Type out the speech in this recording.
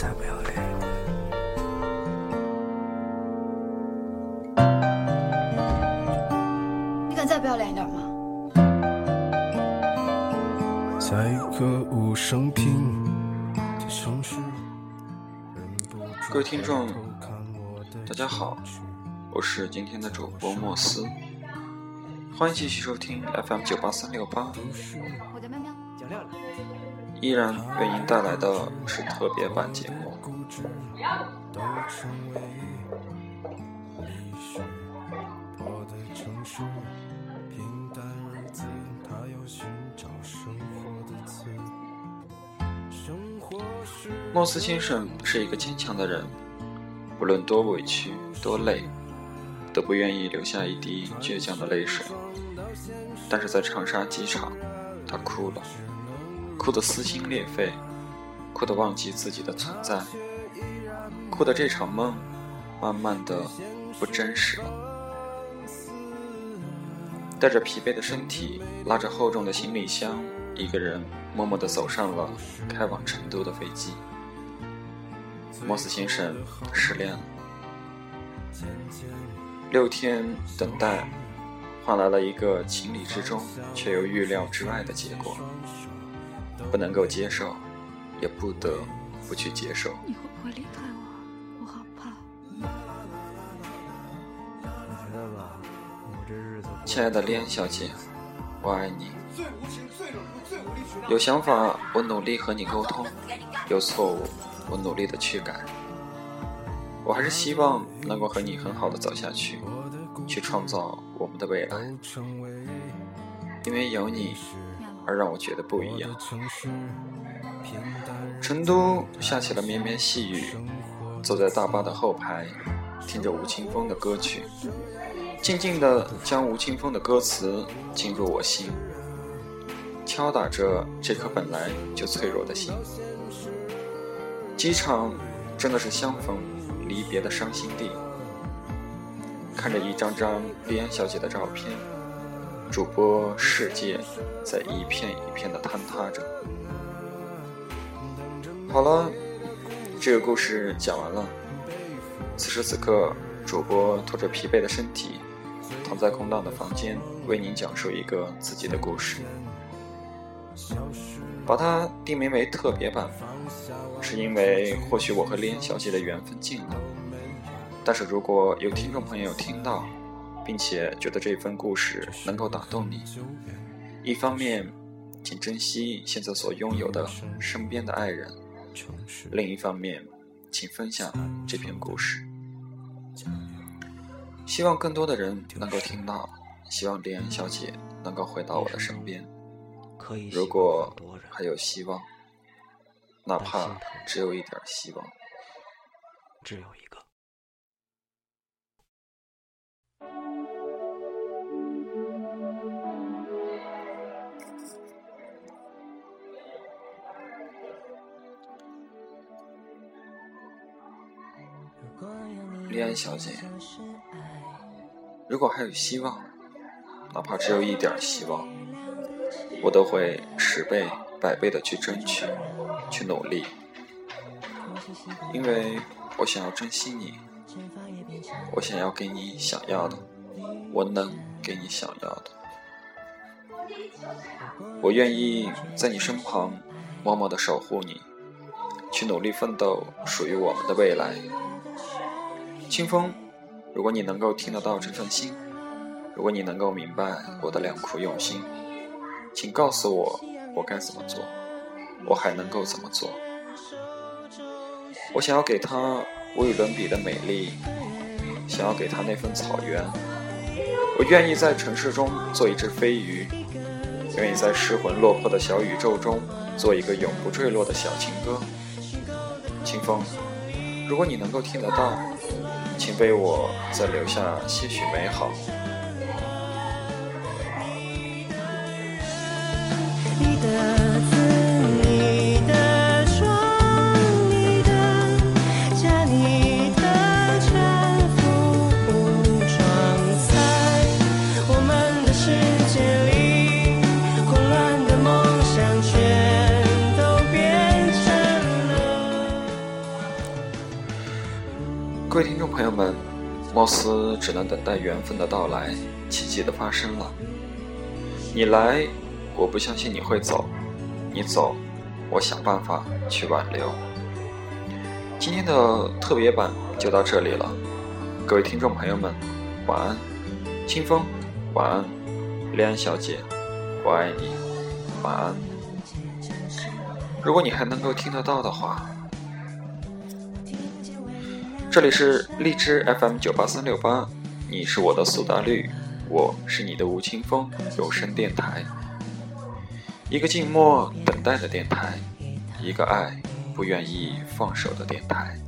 再不要脸！你敢再不要脸一点吗？在歌舞升平的城市，各位听众，大家好，我是今天的主播莫斯，欢迎继续收听 FM 九八三六八。我叫喵喵。依然为您带来的是特别版节目。莫斯先生是一个坚强的人，无论多委屈、多累，都不愿意流下一滴倔强的泪水。但是在长沙机场，他哭了，哭得撕心裂肺，哭得忘记自己的存在，哭得这场梦慢慢的不真实了。带着疲惫的身体，拉着厚重的行李箱，一个人默默地走上了开往成都的飞机。莫斯先生失恋了，六天等待，换来了一个情理之中却又预料之外的结果。不能够接受，也不得不去接受。你会不会离开我？我好怕。亲爱的莲小姐，我爱你。有想法，我努力和你沟通；有错误。我努力的去改，我还是希望能够和你很好的走下去，去创造我们的未来。因为有你，而让我觉得不一样。成都下起了绵绵细雨，坐在大巴的后排，听着吴青峰的歌曲，静静的将吴青峰的歌词进入我心，敲打着这颗本来就脆弱的心。机场真的是相逢离别的伤心地。看着一张张莉安小姐的照片，主播世界在一片一片的坍塌着。好了，这个故事讲完了。此时此刻，主播拖着疲惫的身体，躺在空荡的房间，为您讲述一个自己的故事，把它定名为特别版。是因为或许我和林小姐的缘分尽了，但是如果有听众朋友听到，并且觉得这份故事能够打动你，一方面，请珍惜现在所拥有的身边的爱人；另一方面，请分享这篇故事，希望更多的人能够听到，希望莉安小姐能够回到我的身边。如果还有希望。哪怕只有一点希望，只有一个。莉安小姐，如果还有希望，哪怕只有一点希望，我都会十倍、百倍的去争取。去努力，因为我想要珍惜你，我想要给你想要的，我能给你想要的，我愿意在你身旁默默的守护你，去努力奋斗属于我们的未来。清风，如果你能够听得到这份心，如果你能够明白我的良苦用心，请告诉我，我该怎么做。我还能够怎么做？我想要给他无与伦比的美丽，想要给他那份草原。我愿意在城市中做一只飞鱼，愿意在失魂落魄的小宇宙中做一个永不坠落的小情歌。清风，如果你能够听得到，请为我再留下些许美好。朋友们，貌似只能等待缘分的到来，奇迹的发生了。你来，我不相信你会走；你走，我想办法去挽留。今天的特别版就到这里了，各位听众朋友们，晚安，清风，晚安，恋安小姐，我爱你，晚安。如果你还能够听得到的话，这里是荔枝 FM 九八三六八，你是我的苏打绿，我是你的吴青峰，有声电台，一个静默等待的电台，一个爱。不愿意放手的电台。